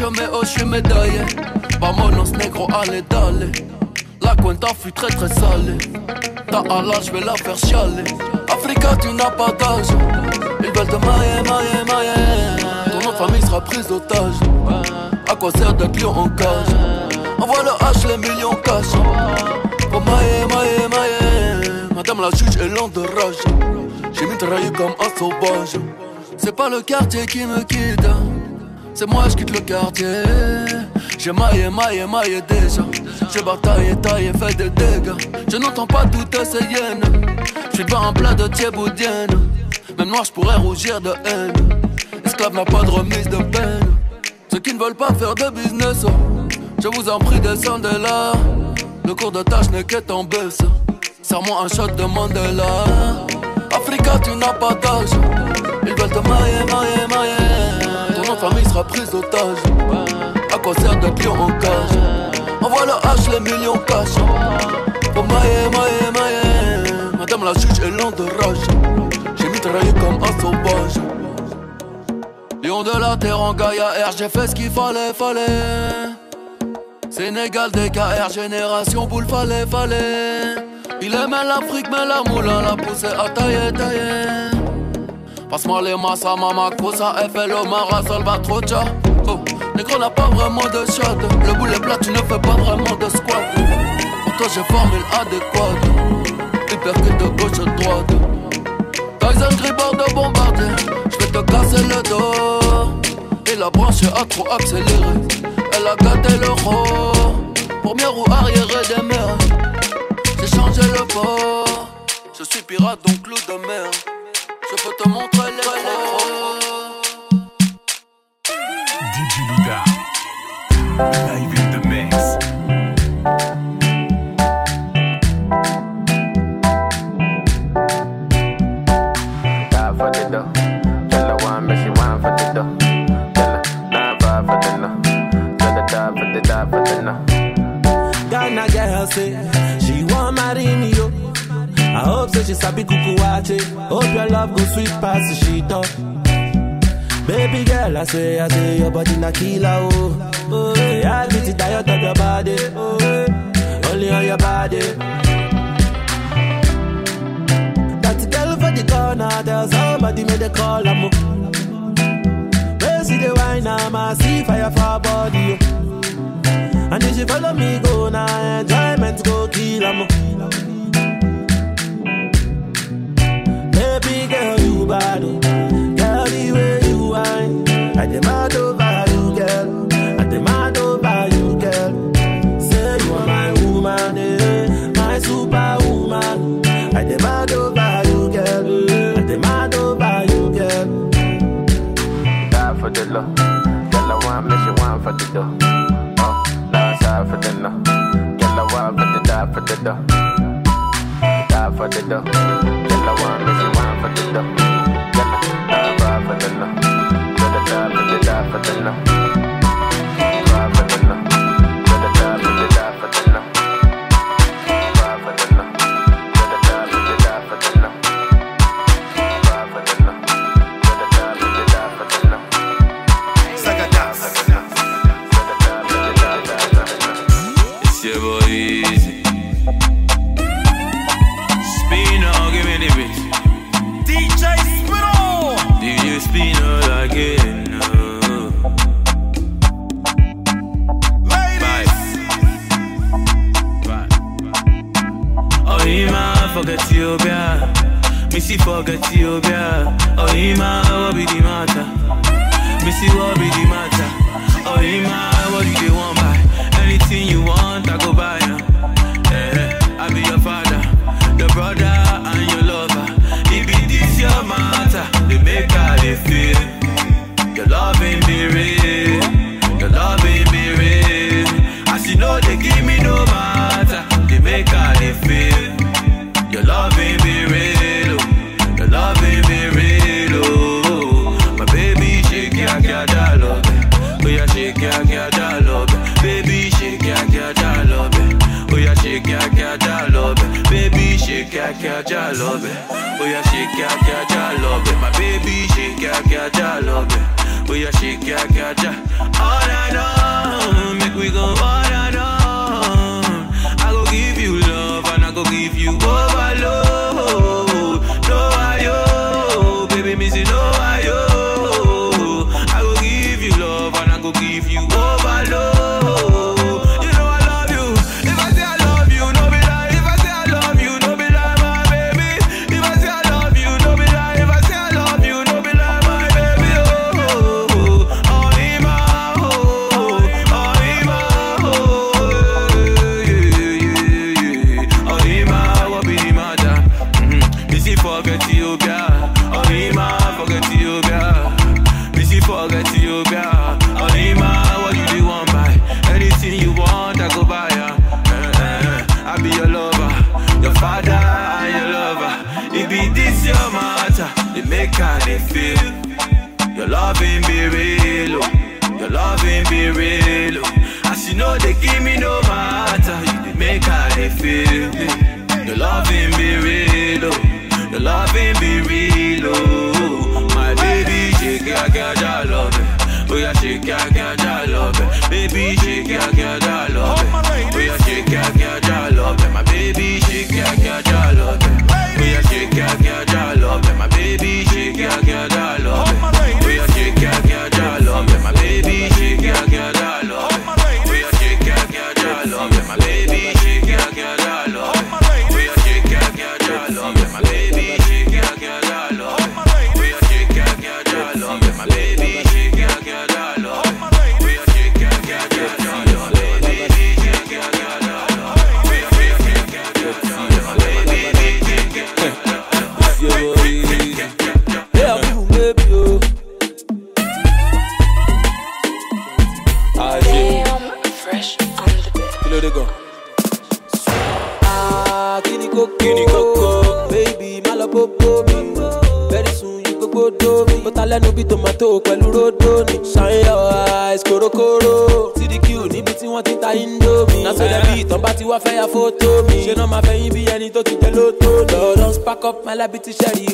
Autre mais oh, j'suis médaillé. Vamonos negro, allez, d'aller. La cuenta fut très très salée. Ta Allah, j'vais la faire chialer. Africa, tu n'as pas d'âge. Ils veulent te mailler, mailler, mailler. Ton nom de famille sera prise d'otage. À quoi sert d'être lion en cage? Envoie le H, les millions cash. Oh mailler, mailler, mailler. Madame la juge est lente de rage. J'ai mitraillé comme un sauvage. C'est pas le quartier qui me quitte. C'est moi, je quitte le quartier. J'ai maillé, maillé, maillé déjà. J'ai bataillé, taillé, fait des dégâts. Je n'entends pas toutes ces hyènes. J'suis pas en plat de thieboudienne. Même noir, j'pourrais rougir de haine. Esclave n'a pas de remise de peine. Ceux qui ne veulent pas faire de business, oh. je vous en prie, descendez là. Le cours de tâche n'est qu'être en baisse. Serre-moi un shot de Mandela. Africa, tu n'as pas d'âge. Ils veulent te mailler, mailler, mailler. Famille sera prise d'otage. À quoi sert d'être lion en cage? Envoie le H, les millions cash. Pour mailler, mailler, mailler. Madame la juge est lente de rage. J'ai mitraillé comme un sauvage. Lion de la terre en Gaïa R, j'ai fait ce qu'il fallait, fallait. Sénégal, DKR, génération boule, fallait, fallait. Il aimait l'Afrique, mais la moulin l'a poussé à tailler, tailler. Passe-moi les massas, mama, cosa, FLO, Mara, Salvatrocha. Oh, négro n'a pas vraiment de shot. Le boulet plat, tu ne fais pas vraiment de squat. Pour toi, j'ai formule adéquate. Hyper que de gauche à droite. Tyson Gribord de bombardier. J'vais te casser le dos. Et la branche a trop accéléré. Elle a gâté le roi. Première roue arrière des mers. J'ai changé le port. Je suis pirate donc loup de mer. Je peux te montrer les pros. DJ Louda. Live in the mix. Die for the dough. Tell her one, but she want for the dough. Tell her nine five for the no. Tell her die for the die for the no. Ghana girl say hope say she sabi kuku wache. Hope your love go sweet past the sheet up. Baby girl, I say, I say your body na killer oh. Oh, yeah, I get it tired of your body. Oh, only on your body. That girl for the corner, tell somebody make the call am. Where see the wine, I'm a see fire for body. Oh. And if she follow me, go now, enjoyment go kill am. Baby girl, you bad, oh. girl, the way you whine. I demand over you, girl. I demand over you, girl. Say you are my woman, eh, my superwoman. I demand over you, girl. I demand over you, girl. Die for the low. Tell her one, but she want for the dough. Oh, side for the no. Tell her one, but the die for the dough. Die for the dough. Tell her one, but she want All I be too shy.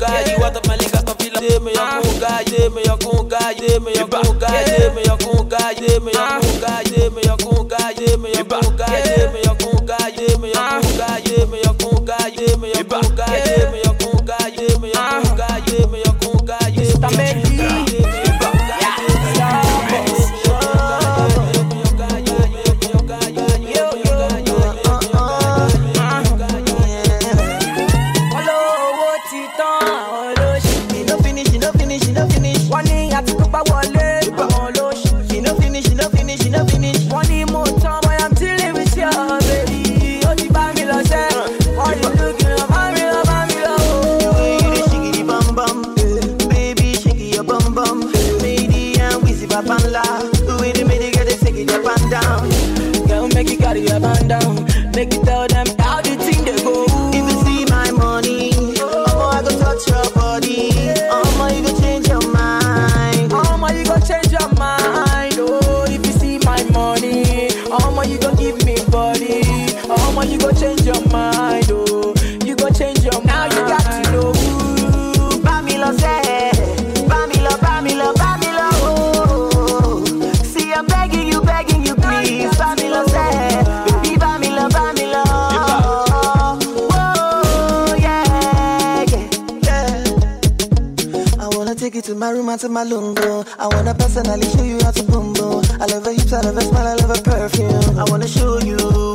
gaye wata malika kan fila de me ya kun gaye me ya me ya me ya me ya me ya me ya me ya me ya me ya me ya me ya to my lungo. I wanna personally show you how to boom boom. I love her hips, I love her smile, I love her perfume. I wanna show you.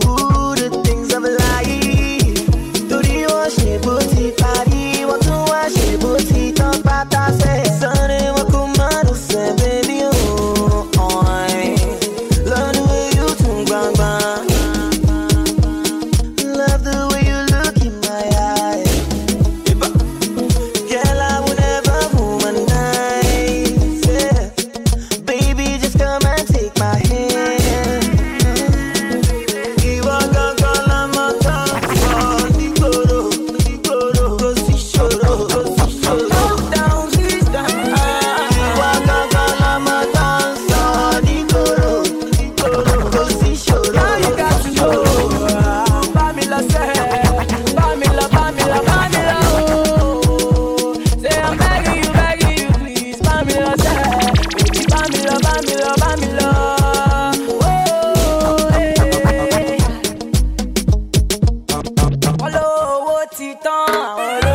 ó ti tán.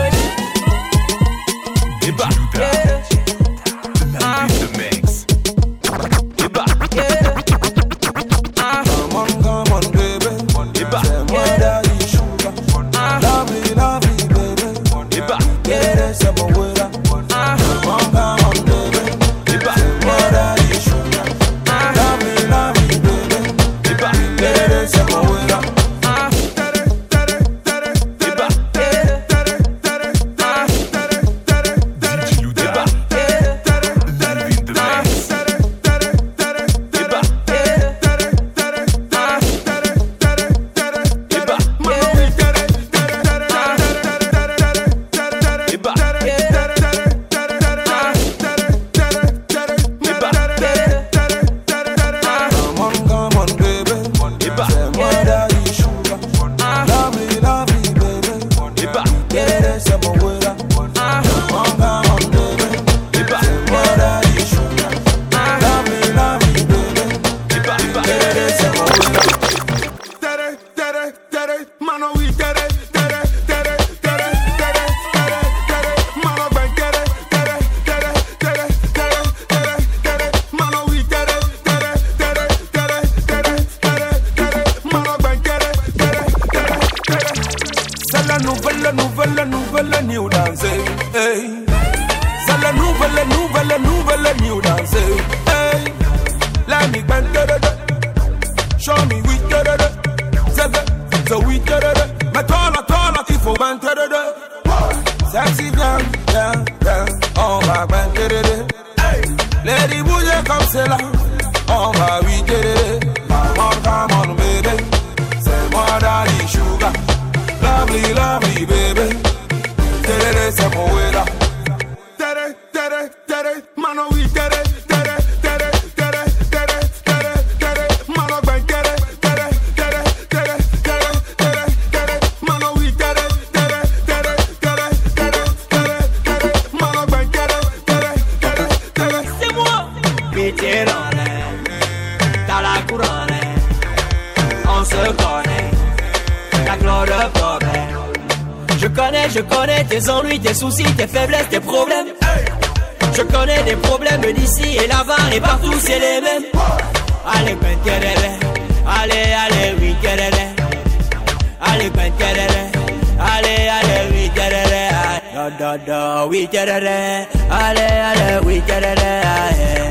dada we terere ale ale we terere aye.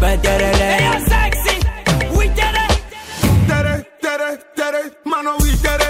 Ba terere hey, sexy. We terere terere terere. Mano we terere.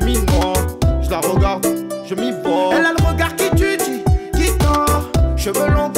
je la regarde, je m'y vois. Elle a le regard qui tue, qui tord, cheveux longs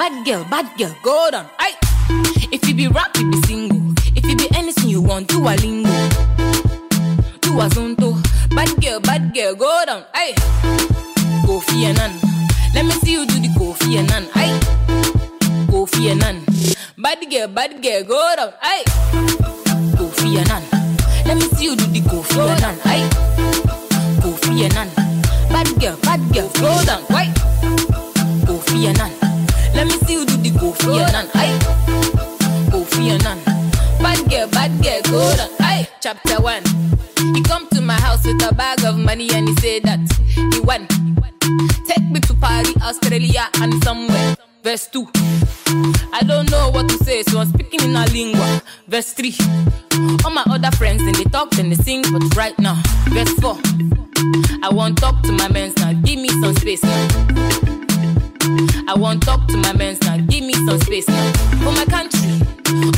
Bad girl, bad girl, go down. Aye. If you be rap, you be single. If you be anything you want, do a lingo. Do a zonto. Bad girl, bad girl, go down. Aye. Kofi Annan. Let me see you do the Kofi Annan. Aye. Kofi Annan. Bad girl, bad girl, go down. Aye. Kofi Annan. Let me see you do the Kofi Annan. Aye. Kofi Annan. Bad girl, bad girl, go down. Aye. Kofi Annan. Let me see you do the go for nan. Aye. Nan. Bad girl, bad girl, go down. Aye. Chapter one. He come to my house with a bag of money and he say that he won. Take me to Paris, Australia, and somewhere. Verse 2. I don't know what to say, so I'm speaking in a lingua. Verse 3. All my other friends, and they talk and they sing, but right now. Verse 4. I want talk to my men now, give me some space now. I want talk to my men now, give me some space now. For my country,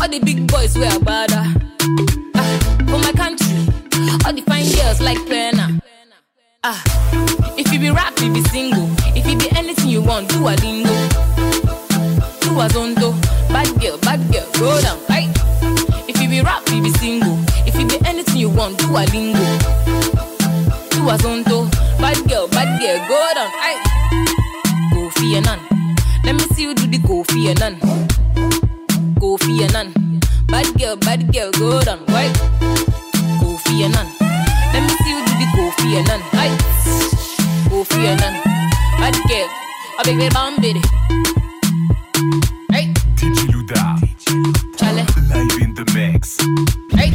all the big boys wear bada. Ah, for my country, all the fine girls like Pena. Ah, if you be rap, you be single. If you be anything you want, do a lingo. Do a zondo. Bad girl, bad girl, go down, right? If you be rap, you be single. If you be anything you want, do a lingo. Do a zondo. Bad girl, bad girl, go down, right? Go for. Let me see you do the go for your nun. Go for your nun. Bad girl, bad girl, go down, for your nun. Let me see you do the go for your nun, right? Go for your nun. Bad girl, a big bit bomb bitty. Right? DJ Louda. Chale, Live in the mix. right?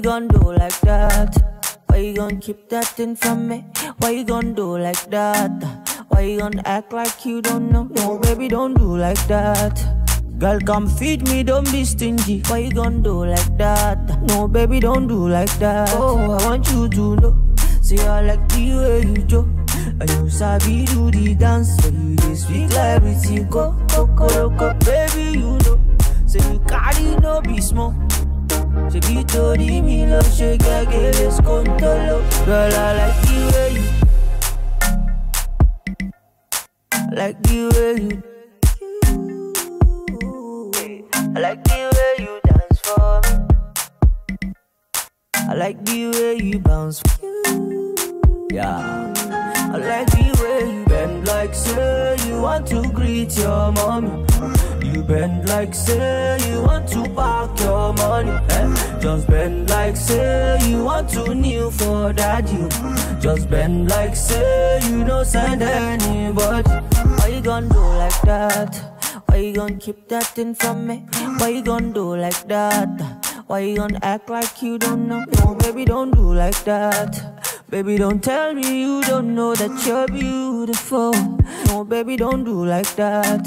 You gonna do like that? Why you gonna keep that thing from me? Why you gonna do like that? Why you gonna act like you don't know? No, baby, don't do like that. Girl, come feed me, don't be stingy. Why you gonna do like that? No, baby, don't do like that. Oh, I want you to know. See, I like the way you do. And you sabi do the dance. So you dey speak like pretty go, go, go, go, baby, you know. Say you carry no be small. Ṣebí torí mi ló ṣe gẹ́gẹ́ lè skóńtóló. Girl, I like you. Just bend like say you don't send anybody. Why you gonna do like that? Why you gonna keep that thing from me? Why you gonna do like that? Why you gonna act like you don't know? No, baby, don't do like that. Baby, don't tell me you don't know that you're beautiful. No, baby, don't do like that.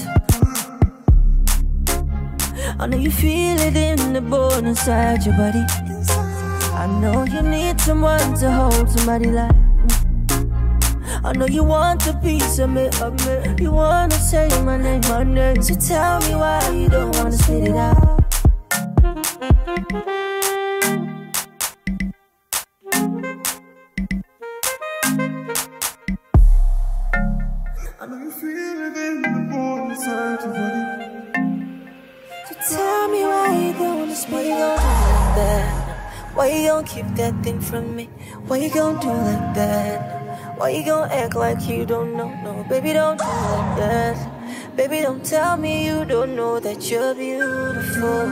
I know you feel it in the bone inside your body. I know you need someone to hold somebody like. I know you want a piece of me, of me. You wanna say my name, my name. So tell me why you don't wanna spit it out. I know you feel it in the bone inside your body. So tell me why you don't wanna spit it out. Why you gon' keep that thing from me? Why you gon' do like that? Why you gon' act like you don't know? No, baby, don't do like that. Baby, don't tell me you don't know that you're beautiful.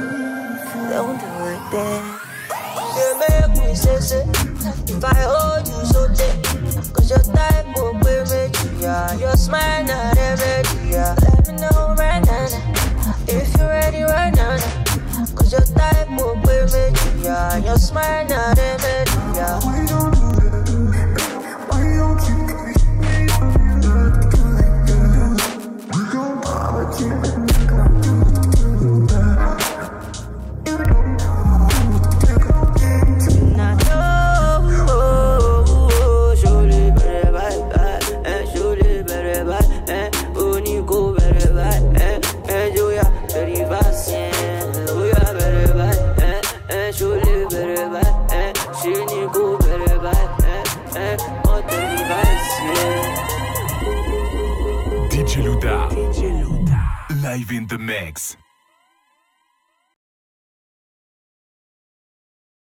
Don't do like that. You make me say, say, if I hold you so tight, cause your type will be me, yeah. Your smile not every yeah. Let me know right now, if you're ready right now, your type will be me, yeah. Your smile every yeah. DJ Live in the mix.